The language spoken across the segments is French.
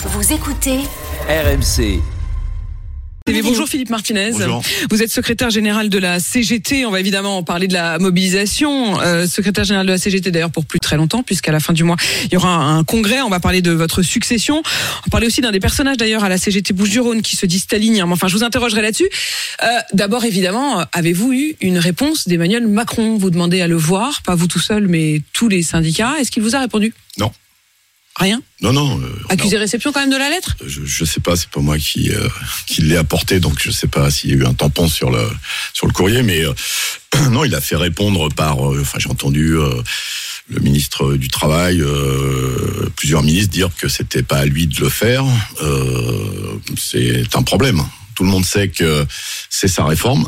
Vous écoutez RMC. Bonjour Philippe Martinez. Bonjour. Vous êtes secrétaire général de la CGT. On va évidemment parler de la mobilisation. Euh, secrétaire général de la CGT d'ailleurs pour plus très longtemps, puisqu'à la fin du mois il y aura un congrès. On va parler de votre succession. On va parler aussi d'un des personnages d'ailleurs à la CGT Bouches-du-Rhône qui se dit stalinien. Mais Enfin, je vous interrogerai là-dessus. Euh, D'abord, évidemment, avez-vous eu une réponse d'Emmanuel Macron? Vous demandez à le voir, pas vous tout seul, mais tous les syndicats. Est-ce qu'il vous a répondu? Non. Rien. Non, non. euh, Accusé réception quand même de la lettre. non. Je, je sais pas, c'est pas moi qui euh, qui l'ai apporté, donc je sais pas s'il y a eu un tampon sur le sur le courrier, mais euh, non, il a fait répondre par. euh, Enfin, j'ai entendu. euh, le ministre du travail, euh, plusieurs ministres dire que c'était pas à lui de le faire. Euh, c'est un problème. Tout le monde sait que c'est sa réforme.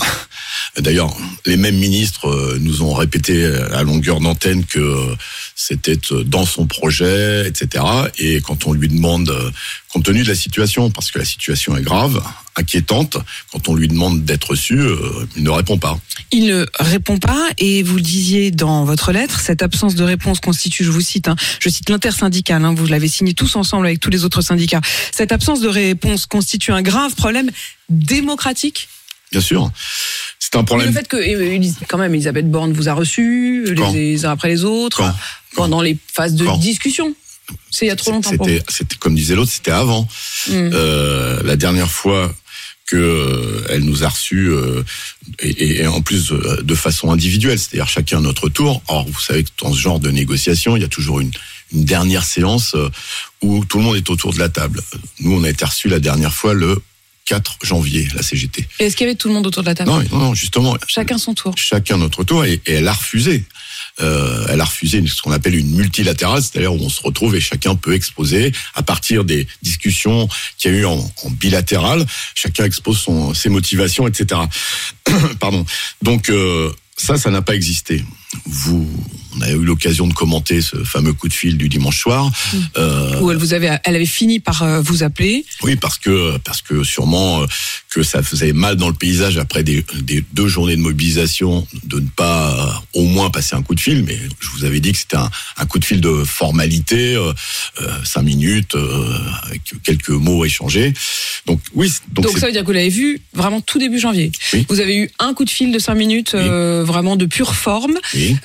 D'ailleurs, les mêmes ministres euh, nous ont répété à longueur d'antenne que c'était euh, dans son projet, etc. Et quand on lui demande, euh, compte tenu de la situation, parce que la situation est grave, inquiétante, quand on lui demande d'être reçu, il ne répond pas. Il ne répond pas et vous le disiez dans votre lettre, cette absence de réponse constitue, je vous cite, hein, je cite l'intersyndicale, hein, vous l'avez signé tous ensemble avec tous les autres syndicats, cette absence de réponse constitue un grave problème démocratique. Bien sûr, c'est un Et problème. le fait que, quand même, Elisabeth Borne vous a reçu Quand les, uns après les autres, Quand pendant les phases de discussion. C'est il y a trop longtemps. C'était, comme disait l'autre, c'était avant. Mm. Euh, la dernière fois que euh, elle nous a reçus euh, et, et en plus euh, de façon individuelle, c'est-à-dire chacun à notre tour. Or, vous savez que dans ce genre de négociation, il y a toujours une, une dernière séance où tout le monde est autour de la table. Nous, on a été reçus la dernière fois le 4 janvier, la CGT. Et Est-ce qu'il y avait tout le monde autour de la table? Non, non, non, justement, Chacun son tour. chacun notre tour et, et elle a refusé. Euh, elle a refusé ce qu'on appelle une multilatérale, c'est-à-dire où on se retrouve et chacun peut exposer à partir des discussions qu'il y a eu en, en bilatéral, chacun expose son, ses motivations, etc. Pardon. Donc euh, ça, ça n'a pas existé. Vous, on a eu l'occasion de commenter ce fameux coup de fil du dimanche soir. Euh, Où elle vous avait, elle avait fini par euh, vous appeler. oui, parce que parce que sûrement euh, que ça faisait mal dans le paysage après des, des deux journées de mobilisation de ne pas au moins passer un coup de fil. Mais je vous avais dit que c'était un, un coup de fil de formalité, euh, cinq minutes euh, avec quelques mots échangés. Donc oui, donc, ça veut dire que vous l'avez vu vraiment tout début janvier. Oui. Vous avez eu un coup de fil de 5 minutes, vraiment de pure forme, oui.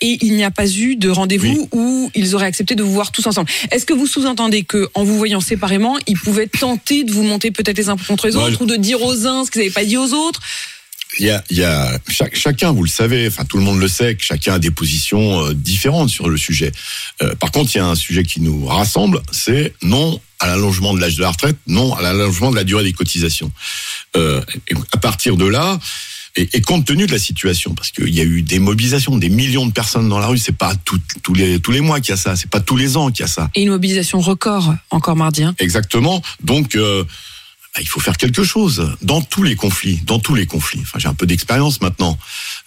et il n'y a pas eu de rendez-vous où ils auraient accepté de vous voir tous ensemble. Est-ce que vous sous-entendez que, en vous voyant séparément, ils pouvaient tenter de vous monter peut-être les uns contre les Moi, autres, ou de dire aux uns ce qu'ils n'avaient pas dit aux autres? Il y a, il y a chaque- chacun, vous le savez, enfin tout le monde le sait, que chacun a des positions euh, différentes sur le sujet. Euh, par contre, il y a un sujet qui nous rassemble, c'est non à l'allongement de l'âge de la retraite, non à l'allongement de la durée des cotisations. Euh, à partir de là, et, et compte tenu de la situation, parce qu'il y a eu des mobilisations, des millions de personnes dans la rue, c'est pas tout- tous les tous les mois qu'il y a ça, c'est pas tous les ans qu'il y a ça. Et une mobilisation record, encore mardi. hein. Exactement. Donc, euh, bah, il faut faire quelque chose dans tous les conflits, dans tous les conflits. Enfin, j'ai un peu d'expérience maintenant.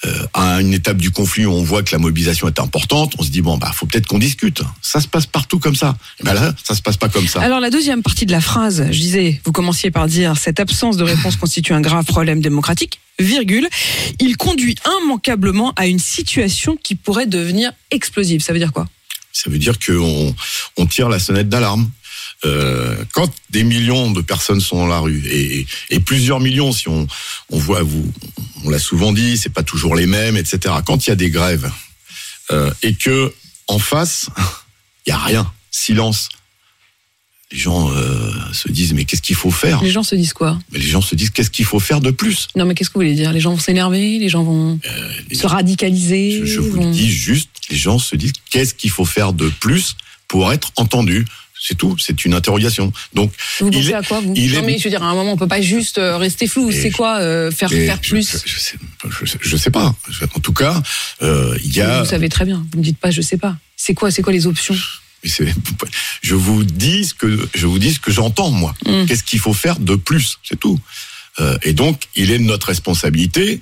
Euh, à une étape du conflit où on voit que la mobilisation est importante, on se dit bon, bah, faut peut-être qu'on discute. Ça se passe partout comme ça. Et ben là, ça se passe pas comme ça. Alors la deuxième partie de la phrase, je disais, vous commenciez par dire cette absence de réponse constitue un grave problème démocratique, virgule, il conduit immanquablement à une situation qui pourrait devenir explosive. Ça veut dire quoi? Ça veut dire qu'on on tire la sonnette d'alarme. Euh, quand des millions de personnes sont dans la rue et, plusieurs millions, si on, on voit, vous, on l'a souvent dit, c'est pas toujours les mêmes, etc. Quand il y a des grèves euh, et que en face, il y a rien, silence. Les gens euh, se disent mais qu'est-ce qu'il faut faire? Les gens se disent quoi? Mais les gens se disent qu'est-ce qu'il faut faire de plus? Non mais qu'est-ce que vous voulez dire? Les gens vont s'énerver, les gens vont les- se radicaliser? je, je vous vont- le dis juste, les gens se disent qu'est-ce qu'il faut faire de plus pour être entendu? C'est tout, c'est une interrogation. Donc Vous il pensez est- à quoi vous? il Non est- mais je veux dire, à un moment on peut pas juste euh, rester flou. C'est quoi euh, faire faire je- plus? je, je sais, je, sais- pas. En tout cas, euh, il y a. Vous savez très bien. Vous me dites pas, je sais pas. C'est quoi C'est quoi les options? Je vous dis ce que je vous dis ce que j'entends moi. Mm. Qu'est-ce qu'il faut faire de plus? C'est tout. Euh, et donc, il est de notre responsabilité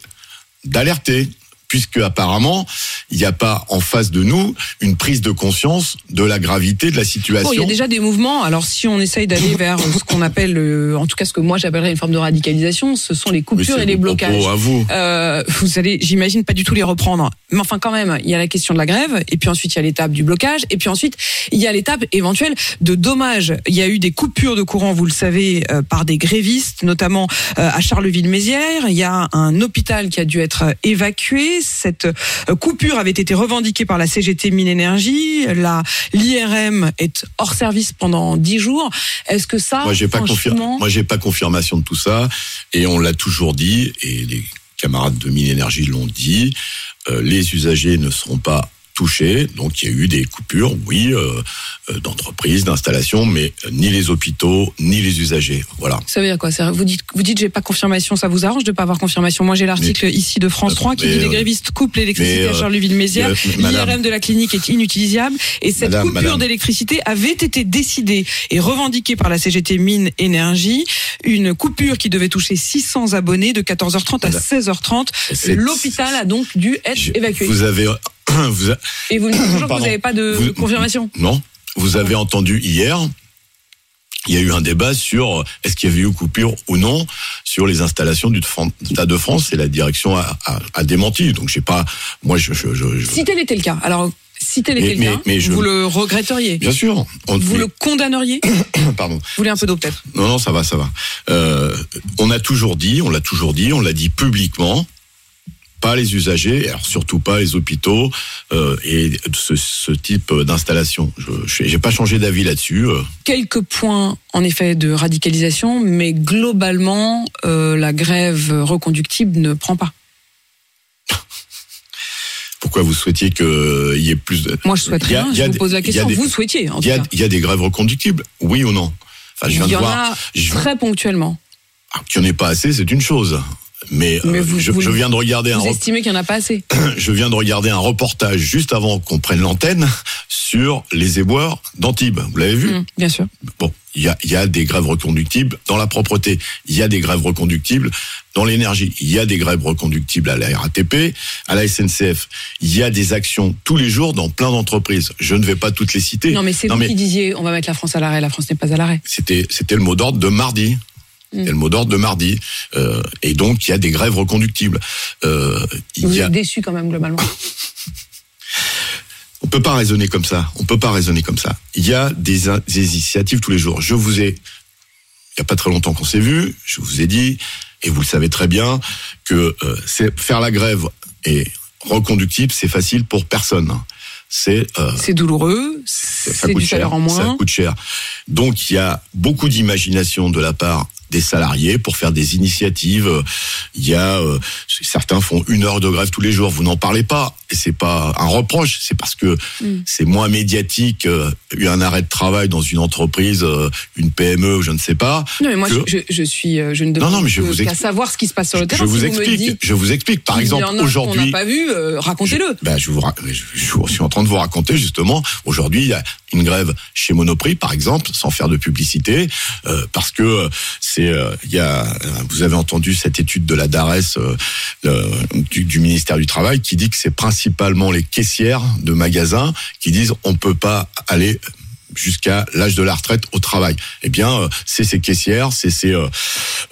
d'alerter, puisque apparemment il n'y a pas en face de nous une prise de conscience de la gravité de la situation. Bon, il y a déjà des mouvements. Alors si on essaye d'aller vers ce qu'on appelle, euh, en tout cas ce que moi j'appellerais une forme de radicalisation, ce sont les coupures et les blocages. à vous. Euh, vous allez, j'imagine pas du tout les reprendre. Mais enfin, quand même, il y a la question de la grève, et puis ensuite il y a l'étape du blocage, et puis ensuite il y a l'étape éventuelle de dommages. Il y a eu des coupures de courant, vous le savez, euh, par des grévistes, notamment à Charleville-Mézières. Il y a un hôpital qui a dû être évacué. Cette euh, coupure avait été revendiquée par la CGT Mine Énergie. La l'IRM est hors service pendant 10 jours. Est-ce que ça, Moi, j'ai pas franchement, Moi, j'ai pas confirmation de tout ça, et on l'a toujours dit, et les camarades de Mine Énergie l'ont dit. euh, les usagers ne seront pas touchés, donc il y a eu des coupures, oui, euh, euh, d'entreprises, d'installations, mais euh, ni les hôpitaux, ni les usagers. Voilà. Ça veut dire quoi Vous dites, vous dites, j'ai pas confirmation. Ça vous arrange de pas avoir confirmation Moi, j'ai l'article ici de France Euh, 3 qui dit les euh, grévistes coupent l'électricité à Charleville-Mézières. L'IRM de la clinique est inutilisable et cette Madame, coupure madame. d'électricité avait été décidée et revendiquée par la CGT Mine Énergie. Une coupure qui devait toucher 600 abonnés de 14h30 à Madame. 16h30. C'est- L'hôpital a donc dû être Je- évacué. Vous avez, vous a- Et vous me dites toujours que vous n'avez pas de Vous- confirmation. non, vous avez entendu hier. Il y a eu un débat sur euh, est-ce qu'il y avait eu coupure ou non sur les installations du Stade de France et la direction a, a- a démenti. Donc j'ai pas, moi je, je, je- je- Si tel était le cas, alors si tel Mais- était le mais- cas, mais je- vous le regretteriez. bien sûr. On, Vous le condamneriez Vous pardon. voulez un peu d'eau peut-être Non, non, ça va, ça va. Euh, on a toujours dit, on l'a toujours dit, on l'a dit publiquement, pas les usagers, alors surtout pas les hôpitaux euh, et ce, ce type d'installation. Je n'ai pas changé d'avis là-dessus. euh. quelques points en effet de radicalisation, mais globalement, euh, la grève reconductible ne prend pas. Pourquoi vous souhaitiez qu'il y ait plus de... Moi, je souhaite rien. Je vous des- pose la question. des- Vous souhaitiez, en Il y, a, y des grèves reconductibles, oui ou non enfin, je viens Il y de en voir. a je- très ponctuellement. ah, Qu'il n'y en ait pas assez, c'est une chose. Mais, Mais euh, vous- je, vous- je viens de regarder un Vous rep- estimez qu'il n'y en a pas assez je viens de regarder un reportage juste avant qu'on prenne l'antenne sur les éboueurs d'Antibes. Vous l'avez vu Hum, Bien sûr. Bon, il y a, il y a des grèves reconductibles dans la propreté. Il y a des grèves reconductibles dans l'énergie. Il y a des grèves reconductibles à la RATP, à la SNCF. Il y a des actions tous les jours dans plein d'entreprises. Je ne vais pas toutes les citer. Non, mais c'est vous mais qui disiez on va mettre la France à l'arrêt. La France n'est pas à l'arrêt. c'était c'était le mot d'ordre de mardi. C'était le mot d'ordre de mardi. Euh, et donc, il y a des grèves reconductibles. Euh, il Vous y a, êtes déçu quand même, globalement. On peut pas raisonner comme ça. On peut pas raisonner comme ça. Il y a des, in- des initiatives tous les jours. Je vous ai, il y a pas très longtemps qu'on s'est vu, je vous ai dit, et vous le savez très bien, que euh, c'est faire la grève et reconductible, c'est facile pour personne. C'est euh, douloureux, ça c'est du cher. salaire en Ça moins. coûte cher. Donc il y a beaucoup d'imagination de la part des salariés pour faire des initiatives. Euh, Il y a euh, certains font une heure de grève tous les jours. Vous n'en parlez pas et c'est pas un reproche. C'est parce que Mm. c'est moins médiatique. euh, eu un arrêt de travail dans une entreprise, euh, une PME, je ne sais pas. Non, mais moi, que- je, je, je suis, euh, je ne Non, demande non, mais je vous qu'à savoir ce qui se passe sur le je terrain. vous Si explique. je vous explique. Par exemple, en a qu'on n'a aujourd'hui, pas vu, euh, racontez-le. ben, je, vous, je, je suis en train de vous raconter justement. Aujourd'hui, il y a une grève chez Monoprix, par exemple, sans faire de publicité, parce que c'est, il y a, vous avez entendu cette étude de la DARES le- du, du ministère du Travail qui dit que c'est principalement les caissières de magasins qui disent on peut pas aller jusqu'à l'âge de la retraite au travail. Eh bien, euh, c'est ces caissières, c'est ces euh,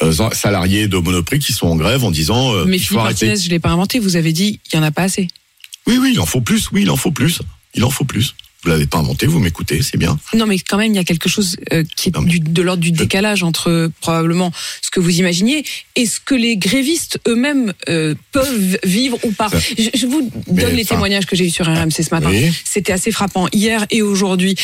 euh, salariés de Monoprix qui sont en grève en disant Mais il faut arrêter. Martinez, je l'ai pas inventé. Vous avez dit il y en a pas assez. Oui, oui, il en faut plus. Oui, il en faut plus. Il en faut plus. Vous l'avez pas inventé, vous m'écoutez, c'est bien. Non, mais quand même, il y a quelque chose euh, qui est Non, mais- du- de l'ordre du décalage entre euh, probablement ce que vous imaginiez et ce que les grévistes eux-mêmes euh, peuvent vivre ou pas. Je, je vous Mais, donne les témoignages que j'ai eu sur RMC ce matin. Oui. C'était assez frappant hier et aujourd'hui.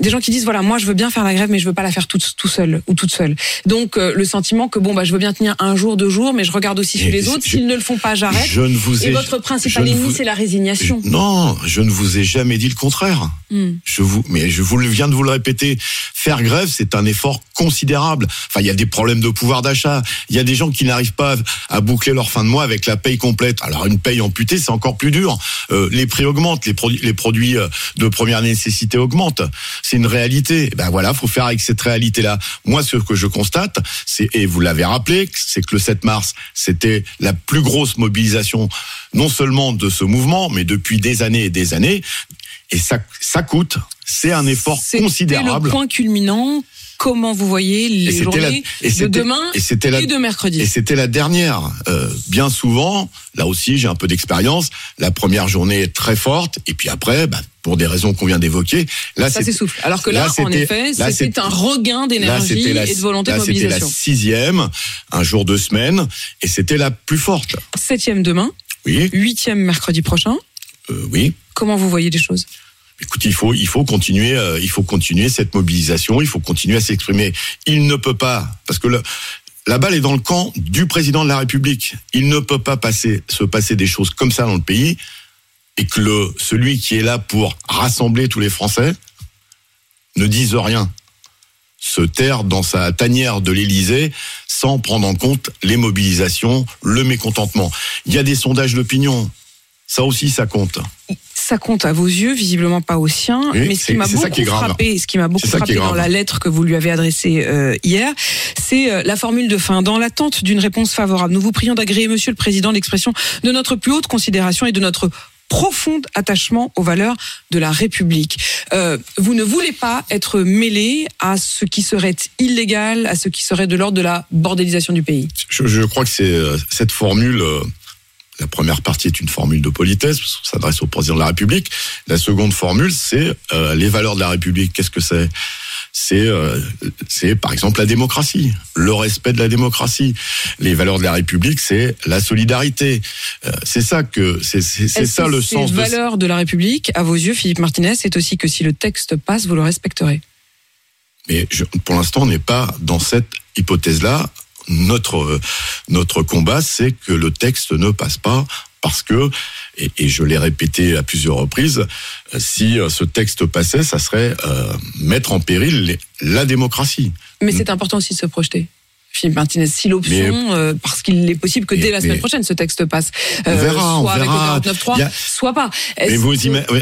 Des gens qui disent voilà, moi je veux bien faire la grève, mais je veux pas la faire toute tout seul ou toute seule. Donc le sentiment que bon bah je veux bien tenir un jour, deux jours, mais je regarde aussi chez les autres. S'ils ne le font pas, j'arrête. Je ne vous ai Et votre principal ennemi, vous- c'est la résignation. Non, je ne vous ai jamais dit le contraire. Faire. Je vous, mais je vous viens de vous le répéter. Faire grève, c'est un effort considérable. Enfin, il y a des problèmes de pouvoir d'achat. Il y a des gens qui n'arrivent pas à boucler leur fin de mois avec la paye complète. Alors, une paye amputée, c'est encore plus dur. Euh, les prix augmentent, les produits, les produits euh, de première nécessité augmentent. C'est une réalité. Ben voilà, faut faire avec cette réalité-là. Moi, ce que je constate, c'est, et vous l'avez rappelé, c'est que le 7 mars, c'était la plus grosse mobilisation, non seulement de ce mouvement, mais depuis des années et des années. Et ça, ça coûte. C'est un effort considérable. le point culminant. Comment vous voyez les journées la, de demain et, et, de mercredi Et c'était la dernière. Euh, bien souvent, là aussi, j'ai un peu d'expérience. La première journée est très forte, et puis après, bah, pour des raisons qu'on vient d'évoquer, là, ça s'essouffle. Alors que là, là en effet, c'était un regain d'énergie et de volonté de mobilisation. C'était la sixième, un jour de semaine, et c'était la plus forte. Septième demain. Oui. Huitième mercredi prochain. Euh, oui. Comment vous voyez les choses? Écoutez, il faut, il faut continuer, euh, il faut continuer cette mobilisation, il faut continuer à s'exprimer. Il ne peut pas, parce que la balle est dans le camp du président de la République. Il ne peut pas passer, se passer des choses comme ça dans le pays et que celui qui est là pour rassembler tous les Français ne dise rien. Se taire dans sa tanière de l'Élysée sans prendre en compte les mobilisations, le mécontentement. Il y a des sondages d'opinion. Ça aussi, ça compte. Ça compte à vos yeux, visiblement pas aux siens. mais ce qui m'a beaucoup frappé, ce qui m'a beaucoup frappé dans la lettre que vous lui avez adressée euh, hier, c'est euh, la formule de fin. Dans l'attente d'une réponse favorable, nous vous prions d'agréer, Monsieur le Président, l'expression de notre plus haute considération et de notre profond attachement aux valeurs de la République. Euh, vous ne voulez pas être mêlé à ce qui serait illégal, à ce qui serait de l'ordre de la bordélisation du pays. Je, je crois que c'est cette formule la première partie est une formule de politesse, parce qu'on s'adresse au président de la République. La seconde formule, c'est euh, les valeurs de la République. Qu'est-ce que c'est? C'est euh, c'est par exemple la démocratie, le respect de la démocratie. Les valeurs de la République, c'est la solidarité. Euh, c'est ça que c'est c'est ça le sens. Les valeurs de la République, à vos yeux, Philippe Martinez, c'est aussi que si le texte passe, vous le respecterez? Mais je, pour l'instant, on n'est pas dans cette hypothèse-là notre notre combat, c'est que le texte ne passe pas parce que, et, je l'ai répété à plusieurs reprises, si ce texte passait, ça serait euh, mettre en péril la démocratie. Mais c'est important aussi de se projeter. Philippe Martinez, si l'option, euh, parce qu'il est possible que dès la semaine prochaine ce texte passe, euh, on verra, soit avec le 49.3, soit pas. Mais vous,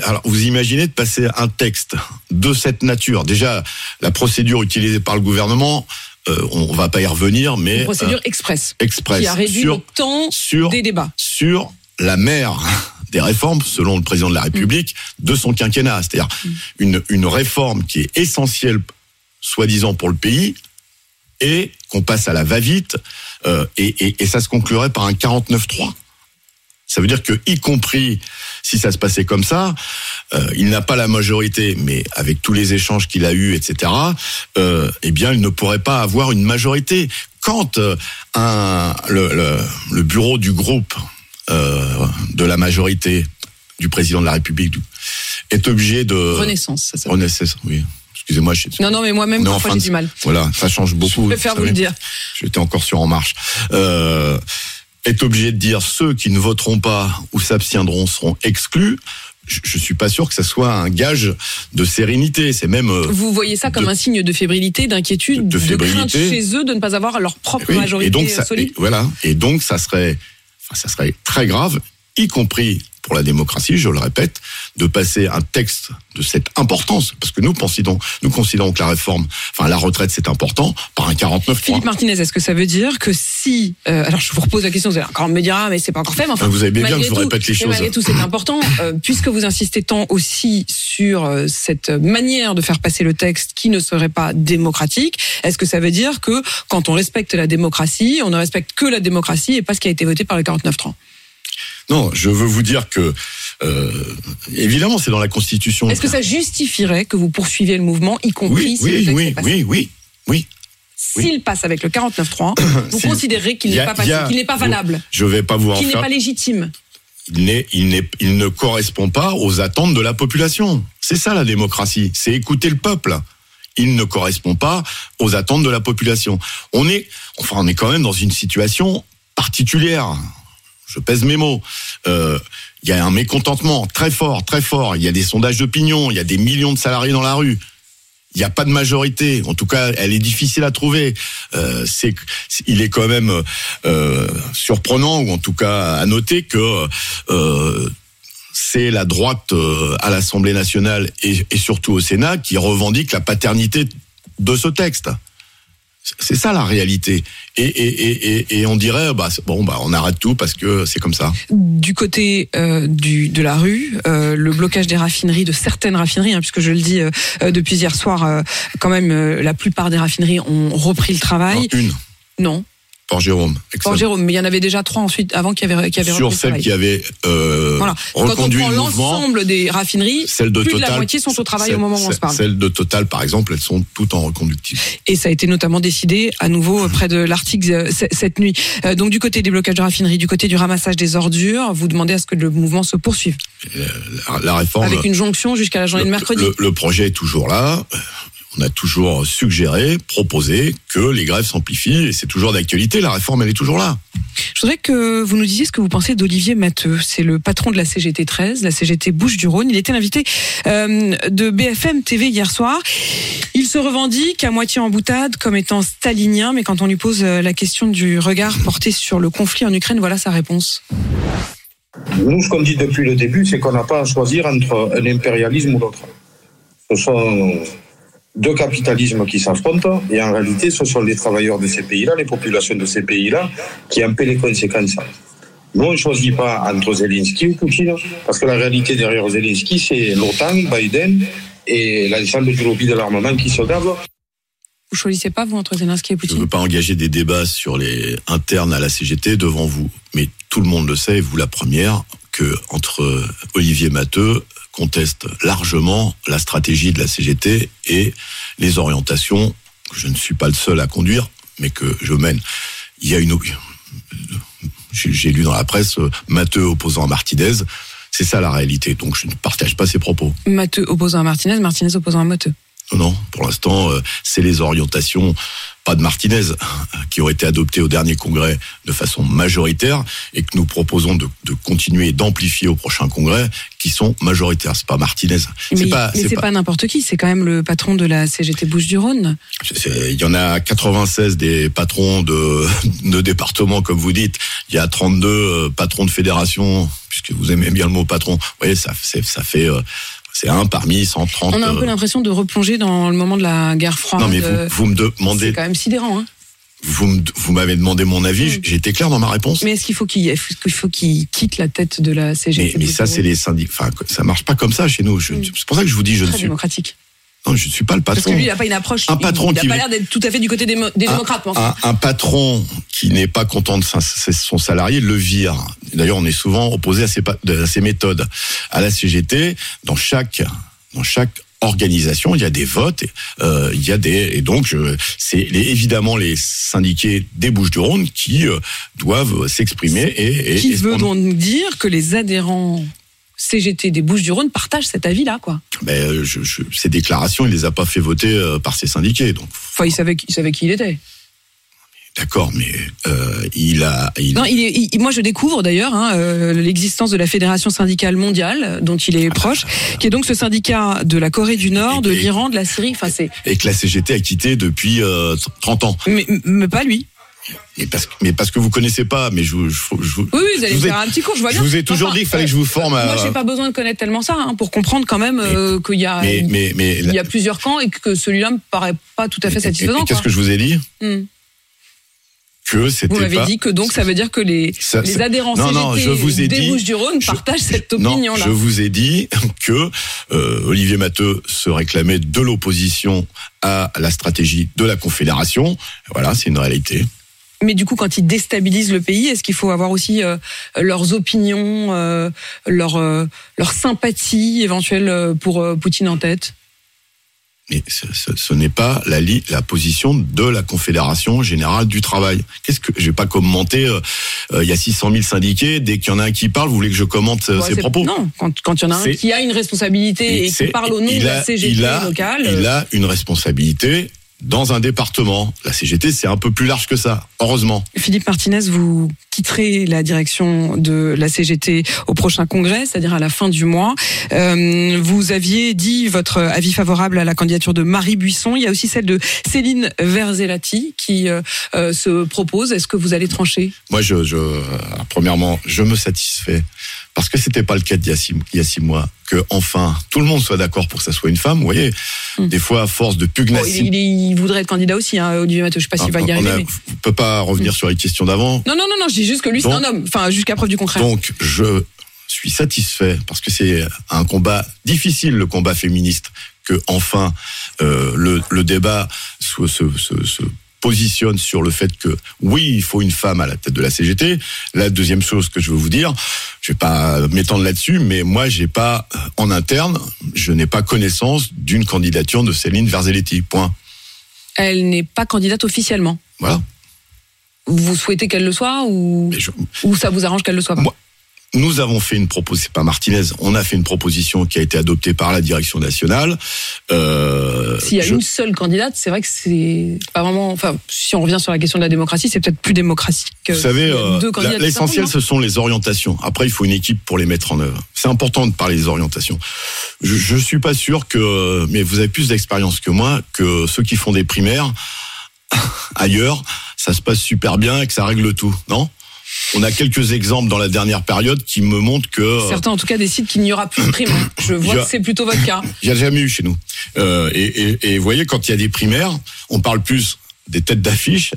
alors, vous imaginez de passer un texte de cette nature. Déjà, la procédure utilisée par le gouvernement, euh, on va pas y revenir, mais une procédure euh, express, express qui a réduit le temps des débats sur la mère des réformes, selon le président de la République, de son quinquennat, c'est-à-dire mm. une, une réforme qui est essentielle, soi-disant pour le pays, et qu'on passe à la va-vite, euh, et, et, et, ça se conclurait par un 49-3. Ça veut dire que, y compris si ça se passait comme ça, euh, il n'a pas la majorité, mais avec tous les échanges qu'il a eus, etc., euh, eh bien, il ne pourrait pas avoir une majorité. Quand euh, un, le, le, bureau du groupe de la majorité du président de la République est obligé de... Renaissance, ça Renaissance, oui. Excusez-moi. Je... Non, non, mais moi-même, parfois, j'ai du mal. Voilà, ça change beaucoup. Je préfère vous, vous le dire. J'étais encore sur En Marche. Euh, est obligé de dire ceux qui ne voteront pas ou s'abstiendront seront exclus, je, suis pas sûr que ça soit un gage de sérénité. C'est même. Euh, Vous voyez ça comme un signe de fébrilité, d'inquiétude, de, de, crainte chez eux de ne pas avoir leur propre majorité et donc ça, solide. voilà. Et donc ça serait, enfin, ça serait très grave, y compris pour la démocratie, je le répète, de passer un texte de cette importance, parce que nous considérons, nous considérons que la réforme, enfin la retraite c'est important, par un 49 Philippe Martinez, est-ce que ça veut dire que si, euh, alors je vous repose la question, vous allez encore me dire ah mais c'est pas encore fait, mais enfin vous avez bien que je vous répète les choses. Malgré tout c'est important, euh, puisque vous insistez tant aussi sur euh, cette manière de faire passer le texte qui ne serait pas démocratique, est-ce que ça veut dire que quand on respecte la démocratie, on ne respecte que la démocratie et pas ce qui a été voté par le 49-30 non, je veux vous dire que euh, évidemment, c'est dans la Constitution. Est-ce que ça justifierait que vous poursuiviez le mouvement, y compris oui, si oui, le oui, oui, oui, oui, S'il passe avec le 49.3, vous considérez qu'il n'est pas passé, qu'il n'est pas valable, je vais pas vous qu'il n'est pas légitime. Il, n'est, il, il ne correspond pas aux attentes de la population. C'est ça la démocratie, c'est écouter le peuple. Il ne correspond pas aux attentes de la population. On est, enfin, on est quand même dans une situation particulière je pèse mes mots. Euh, il y a un mécontentement très fort, très fort. Il y a des sondages d'opinion, il y a des millions de salariés dans la rue. Il n'y a pas de majorité. En tout cas, elle est difficile à trouver. Euh, il est quand même euh, surprenant, ou en tout cas à noter que c'est la droite à l'Assemblée nationale et surtout au Sénat qui revendique la paternité de ce texte. C'est ça la réalité. Et, et, et, et on dirait, bah, bon, bah, on arrête tout parce que c'est comme ça. Du côté euh, du, de la rue, euh, le blocage des raffineries, de certaines raffineries, hein, puisque je le dis euh, depuis hier soir, quand même, la plupart des raffineries ont repris le travail. Non, une, Non, Port Jérôme. Port Jérôme, mais il y en avait déjà trois ensuite avant qu'il y avait, qu'il y avait Sur repris le celles travail. qui avaient euh, Voilà. Quand on reconduit prend l'ensemble des raffineries, celles de plus Total, de la moitié sont au travail au moment où on se parle. Celles de Total, par exemple, elles sont toutes en reconductible. Et ça a été notamment décidé à nouveau près de l'Arctique euh, cette nuit. Euh, Donc du côté des blocages de raffineries, du côté du ramassage des ordures, vous demandez à ce que le mouvement se poursuive La, la réforme. avec une jonction jusqu'à la journée le, de mercredi. le- le projet est toujours là. On a toujours suggéré, proposé que les grèves s'amplifient et c'est toujours d'actualité. La réforme, elle est toujours là. Je voudrais que vous nous disiez ce que vous pensez d'Olivier Matteux. C'est le patron de la CGT 13, la CGT Bouches-du-Rhône. Il était l'invité euh, de BFM TV hier soir. Il se revendique à moitié en boutade comme étant stalinien, mais quand on lui pose euh, la question du regard porté sur le conflit en Ukraine, voilà sa réponse. Nous, ce qu'on dit depuis le début, c'est qu'on n'a pas à choisir entre un impérialisme ou l'autre. Ce sont deux capitalismes qui s'affrontent, et en réalité, ce sont les travailleurs de ces pays-là, les populations de ces pays-là, qui en paient les conséquences. Nous, on ne choisit pas entre Zelensky ou Poutine, parce que la réalité derrière Zelensky, c'est l'OTAN, Biden et l'ensemble du lobby de l'armement qui se gave. Vous choisissez pas, vous, entre Zelensky et Je ne Poutine veux pas engager des débats sur les internes à la CGT devant vous, mais tout le monde le sait, et vous la première, que entre Olivier Matteux conteste largement la stratégie de la CGT et les orientations que je ne suis pas le seul à conduire, mais que je mène. Il y a une j'ai lu dans la presse euh, Matteux opposant à Martinez. C'est ça la réalité. Donc je ne partage pas ses propos. Matteux opposant à Martinez, Martinez opposant à Matteux. Non, non, pour l'instant, euh, c'est les orientations, pas de Martinez, euh, qui ont été adoptées au dernier congrès de façon majoritaire et que nous proposons de, de continuer et d'amplifier au prochain congrès, qui sont majoritaires. C'est pas Martinez. Mais, C'est pas, pas- pas, n'importe qui, c'est quand même le patron de la CGT Bouches-du-Rhône. Il y en a 96 des patrons de, de départements, comme vous dites. Il y a 32 euh, patrons de fédération, puisque vous aimez bien le mot patron. Vous voyez, ça fait, euh, c'est un parmi 130. On a un peu euh, l'impression de replonger dans le moment de la guerre froide. non, mais vous, vous me demandez, C'est quand même sidérant. Hein. vous, m'avez demandé mon avis. Mm. J'ai été clair dans ma réponse. Mais est-ce qu'il faut qu'il faut quitte la tête de la CGT mais ça, c'est les syndicats. Enfin, ça marche pas comme ça chez nous. Mm. C'est pour ça que je vous dis, je ne suis, démocratique. Non, je ne suis pas le Parce que patron. lui, il n'a pas une approche. Un il- patron il n'a qui pas l'air d'être tout à fait du côté des, des Un- démocrates. enfin. Un, un patron qui n'est pas content de sa- son salarié le vire. D'ailleurs, on est souvent opposé à ces, pa- à ces méthodes. À la CGT, dans chaque, dans chaque organisation, il y a des votes, et, euh, il y a des et donc euh, c'est évidemment les syndiqués des Bouches-du-Rhône qui euh, doivent s'exprimer et, et- Qui et veut donc dire que les adhérents CGT des Bouches-du-Rhône partagent cet avis-là, quoi. Ben, euh, je- je- ces déclarations, il les a pas fait voter euh, par ses syndiqués, donc Enfin, il savait, il savait qui il était. d'accord, mais euh, il a, il, Non, il est, il- moi je découvre d'ailleurs hein, euh, l'existence de la Fédération syndicale mondiale, dont il est proche, qui est donc ce syndicat de la Corée du Nord, de l'Iran, de la Syrie. Enfin, c'est, et que la CGT a quitté depuis euh, 30 ans. mais, mais pas lui. Mais parce, que- mais parce que vous connaissez pas, mais je, vous- je, je, Oui, oui, vous allez je vous ai- faire un petit cours, je vois je bien. vous ai toujours Enfin, dit qu'il fallait que je vous forme à. Moi, j'ai pas besoin de connaître tellement ça hein, pour comprendre quand même euh, qu'il y a, mais, mais, mais, il y a plusieurs camps et que celui-là me paraît pas tout à fait satisfaisant. Qu'est-ce que je vous ai dit Hmm. Que c'était Vous m'avez pas. dit que donc ça veut dire que les, Ça- les c'est- adhérents Non, non, CGT je vous ai des Bouches-du-Rhône je- partagent cette Non, opinion-là. je vous ai dit que euh, Olivier Matteux se réclamait de l'opposition à la stratégie de la Confédération. Voilà, c'est une réalité. Mais du coup, quand ils déstabilisent le pays, est-ce qu'il faut avoir aussi euh, leurs opinions, euh, leur, euh, leur sympathie éventuelle euh, pour euh, Poutine en tête? Mais ce, ce- ce n'est pas la, position de la Confédération générale du travail. Qu'est-ce que je vais pas commenter euh, euh, Il y a 600 000 syndiqués. Dès qu'il y en a un qui parle, vous voulez que je commente euh, Ouais, ses propos? Non, quand quand il y en a un qui a une responsabilité et, qui parle au nom de la CGT il a, locale. Il a une responsabilité dans un département. La CGT, c'est un peu plus large que ça, heureusement. Philippe Martinez, vous quitterez la direction de la CGT au prochain congrès, c'est-à-dire à la fin du mois. Euh, vous aviez dit votre avis favorable à la candidature de Marie Buisson. Il y a aussi celle de Céline Verzelati qui euh, euh, se propose. Est-ce que vous allez trancher? Moi, je, je, premièrement, je me satisfais parce que c'était pas le cas d'il y a six, il y a six mois que enfin tout le monde soit d'accord pour que ça soit une femme. Vous voyez, Hmm. des fois à force de pugnacité, Bon, il, il- il voudrait être candidat aussi, hein, Olivier Mathieu. Je sais pas s'il va y on arriver. mais- on peut pas revenir sur les questions d'avant. Non, non, non, non, je dis juste que lui, c'est un homme. Enfin, jusqu'à preuve du contraire. Donc, je suis satisfait parce que c'est un combat difficile, le combat féministe, que enfin euh, le, le débat se, se, se- se positionne sur le fait que oui, il faut une femme à la tête de la CGT. La deuxième chose que je veux vous dire, je vais pas m'étendre là-dessus, mais moi, j'ai pas euh, en interne, je n'ai pas connaissance d'une candidature de Céline Verzelletti. Point. Elle n'est pas candidate officiellement. Voilà. Vous souhaitez qu'elle le soit ou, je- ou ça vous arrange qu'elle le soit pas? Moi, Nous avons fait une proposition, c'est pas Martinez, on a fait une proposition qui a été adoptée par la direction nationale. Euh, S'il y a je- une seule candidate, c'est vrai que c'est pas vraiment. Enfin, si on revient sur la question de la démocratie, c'est peut-être plus démocratique. que Vous savez, euh, l'essentiel, ce sont les orientations. Après, il faut une équipe pour les mettre en œuvre. C'est important de parler des orientations. Je, je suis pas sûr que, mais vous avez plus d'expérience que moi, que ceux qui font des primaires ailleurs, ça se passe super bien et que ça règle tout, non? On a quelques exemples dans la dernière période qui me montrent que non Certains, en tout cas, décident qu'il n'y aura plus de prime. Je vois a- que c'est plutôt votre cas. il n'y a jamais eu chez nous. Euh, et, et, et vous voyez, quand il y a des primaires, on parle plus des têtes d'affiche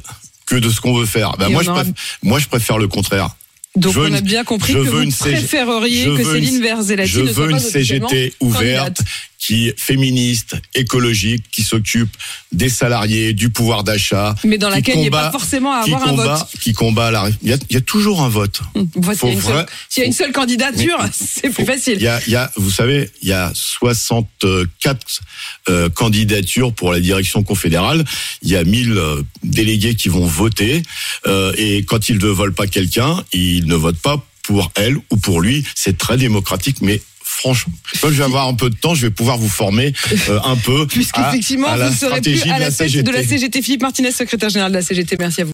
que de ce qu'on veut faire. Ben moi, je aura- préfère, moi, je préfère le contraire. Donc, Je veux on a une- bien compris je que veux vous une préféreriez je que veux une- Céline Verzelati Je ne soit veux pas une officiellement CGT ouverte candidate. Qui est féministe, écologique, qui s'occupe des salariés, du pouvoir d'achat. Mais dans laquelle il n'y a pas combat- forcément à avoir un combat, vote. Qui combat la. Il y a, il y a toujours un vote. Enfin, S'il y, a une seule- vrai- s'il y a une seule candidature, c'est plus facile. Il y a, il y a, vous savez, il y a 64 euh, candidatures pour la direction confédérale. Il y a 1000 euh, délégués qui vont voter. Euh, et quand ils ne veulent pas quelqu'un, ils ne votent pas pour elle ou pour lui. C'est très démocratique, mais franchement, je vais avoir un peu de temps, je vais pouvoir vous former euh, un peu Puisqu'effectivement, la vous serez plus stratégie à de la la tête CGT. de la CGT. Philippe Martinez, secrétaire général de la CGT, merci à vous.